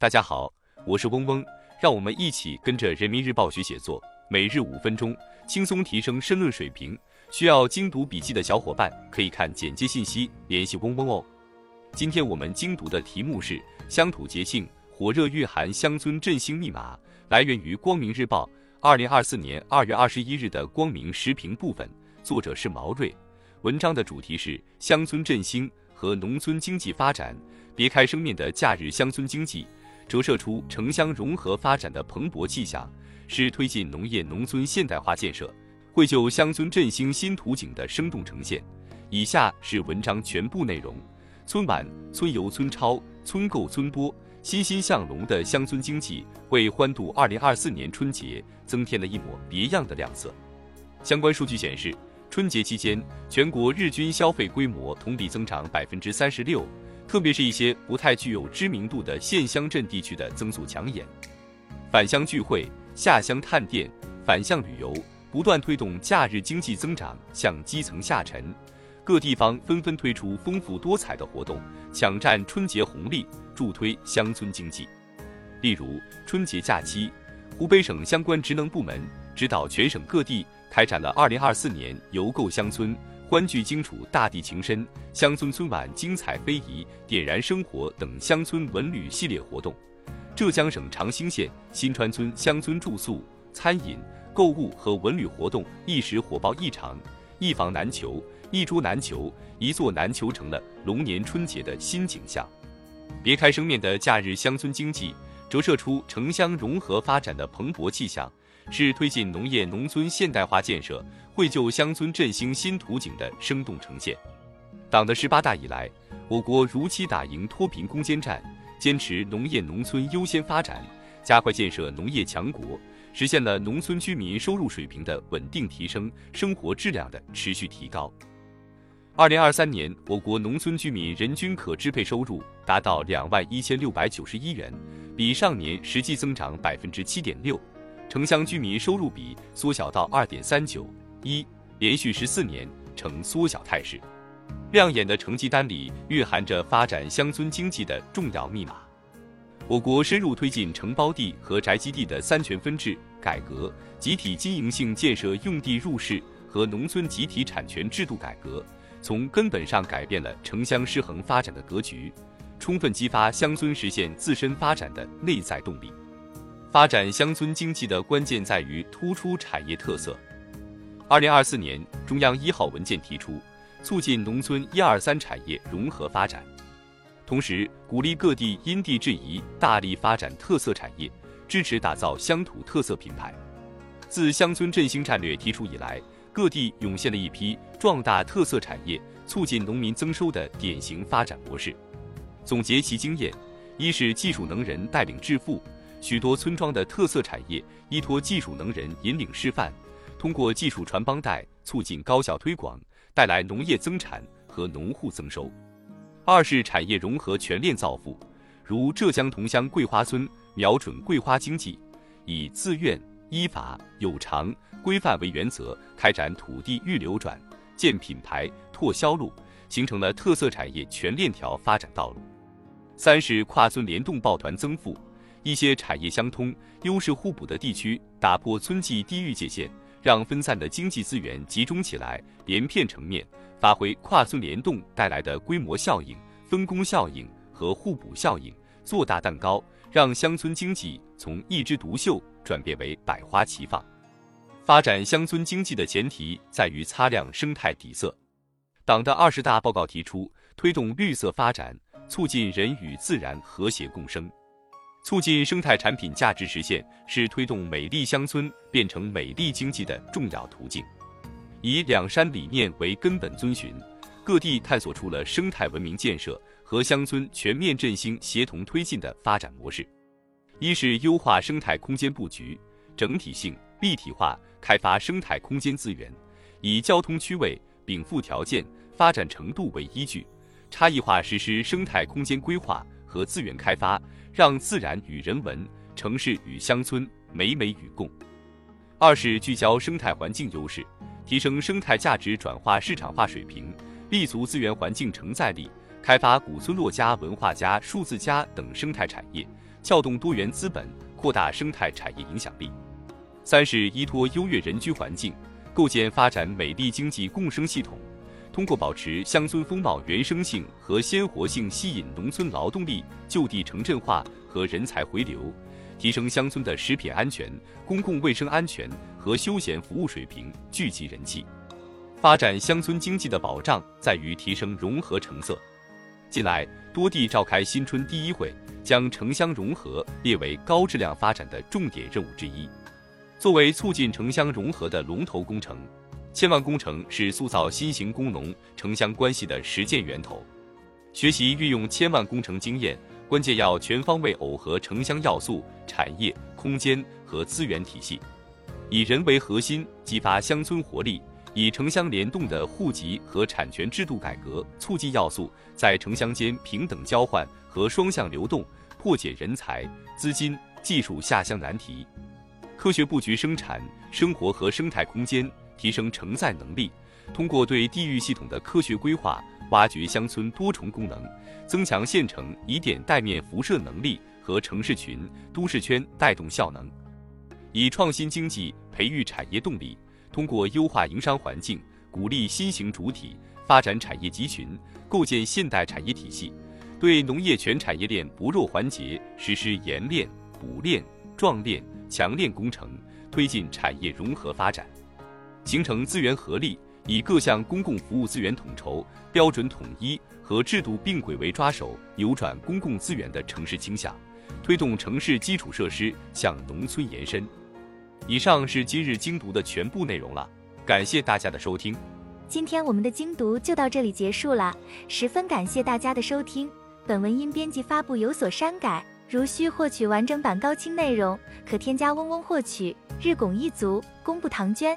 大家好，我是嗡嗡，让我们一起跟着人民日报学写作，每日五分钟，轻松提升申论水平。需要精读笔记的小伙伴可以看简介信息联系嗡嗡哦。今天我们精读的题目是乡土节庆火热蕴含乡村振兴密码，来源于光明日报二零二四年二月二十一日的光明时评部分，作者是毛瑞。文章的主题是乡村振兴和农村经济发展，别开生面的假日乡村经济，折射出城乡融合发展的蓬勃气象，是推进农业农村现代化建设。绘就乡村振兴新图景的生动呈现。以下是文章全部内容：村晚、村游、村超、村购、村播，欣欣向荣的乡村经济为欢度二零二四年春节增添了一抹别样的亮色。相关数据显示，春节期间全国日均消费规模同比增长百分之三十六，特别是一些不太具有知名度的县乡镇地区的增速抢眼。返乡聚会、下乡探店、返乡旅游。不断推动假日经济增长向基层下沉，各地方纷纷推出丰富多彩的活动，抢占春节红利，助推乡村经济。例如，春节假期，湖北省相关职能部门指导全省各地开展了2024年游购乡村、欢聚荆楚、大地情深、乡村春晚精彩非遗、点燃生活等乡村文旅系列活动。浙江省长兴县新川村乡村住宿、餐饮。购物和文旅活动一时火爆异常，一房难求，一桌难求，一座难求，成了龙年春节的新景象。别开生面的假日乡村经济，折射出城乡融合发展的蓬勃气象，是推进农业农村现代化建设、绘就乡村振兴新图景的生动呈现。党的十八大以来，我国如期打赢脱贫攻坚战，坚持农业农村优先发展，加快建设农业强国。实现了农村居民收入水平的稳定提升，生活质量的持续提高。二零二三年，我国农村居民人均可支配收入达到两万一千六百九十一元，比上年实际增长百分之七点六。城乡居民收入比缩小到二点三九一，连续十四年呈缩小态势。亮眼的成绩单里蕴含着发展乡村经济的重要密码。我国深入推进承包地和宅基地的三权分置改革、集体经营性建设用地入市和农村集体产权制度改革，从根本上改变了城乡失衡发展的格局，充分激发乡村实现自身发展的内在动力。发展乡村经济的关键在于突出产业特色。二零二四年中央一号文件提出，促进农村一二三产业融合发展。同时，鼓励各地因地制宜，大力发展特色产业，支持打造乡土特色品牌。自乡村振兴战略提出以来，各地涌现了一批壮大特色产业、促进农民增收的典型发展模式。总结其经验，一是技术能人带领致富，许多村庄的特色产业依托技术能人引领示范，通过技术传帮带，促进高效推广，带来农业增产和农户增收。二是产业融合全链造富，如浙江桐乡桂花村瞄准桂花经济，以自愿、依法、有偿、规范为原则，开展土地预流转、建品牌、拓销路，形成了特色产业全链条发展道路。三是跨村联动抱团增富，一些产业相通、优势互补的地区，打破村际地域界限，让分散的经济资源集中起来，连片成面。发挥跨村联动带来的规模效应、分工效应和互补效应，做大蛋糕，让乡村经济从一枝独秀转变为百花齐放。发展乡村经济的前提在于擦亮生态底色。党的二十大报告提出，推动绿色发展，促进人与自然和谐共生，促进生态产品价值实现，是推动美丽乡村变成美丽经济的重要途径。以两山理念为根本遵循，各地探索出了生态文明建设和乡村全面振兴协同推进的发展模式。一是优化生态空间布局，整体性、立体化开发生态空间资源，以交通区位、禀赋条件、发展程度为依据，差异化实施生态空间规划和资源开发，让自然与人文、城市与乡村美美与共。二是聚焦生态环境优势。提升生态价值转化市场化水平，立足资源环境承载力，开发古村落加文化加数字加等生态产业，撬动多元资本，扩大生态产业影响力。三是依托优越人居环境，构建发展美丽经济共生系统。通过保持乡村风貌原生性和鲜活性，吸引农村劳动力就地城镇化和人才回流，提升乡村的食品安全、公共卫生安全和休闲服务水平，聚集人气。发展乡村经济的保障在于提升融合成色。近来，多地召开新春第一会，将城乡融合列为高质量发展的重点任务之一。作为促进城乡融合的龙头工程。千万工程是塑造新型工农城乡关系的实践源头。学习运用千万工程经验，关键要全方位耦合城乡要素、产业、空间和资源体系，以人为核心，激发乡村活力；以城乡联动的户籍和产权制度改革促进要素，在城乡间平等交换和双向流动，破解人才、资金、技术下乡难题，科学布局生产、生活和生态空间。提升承载能力，通过对地域系统的科学规划，挖掘乡村多重功能，增强县城以点带面辐射能力和城市群、都市圈带动效能；以创新经济培育产业动力，通过优化营商环境，鼓励新型主体发展产业集群，构建现代产业体系，对农业全产业链薄弱环节实施冶炼、补链、壮链、强链工程，推进产业融合发展。形成资源合力，以各项公共服务资源统筹、标准统一和制度并轨为抓手，扭转公共资源的城市倾向，推动城市基础设施向农村延伸。以上是今日精读的全部内容了，感谢大家的收听。今天我们的精读就到这里结束了，十分感谢大家的收听。本文因编辑发布有所删改，如需获取完整版高清内容，可添加嗡嗡获取。日拱一卒，功不唐捐。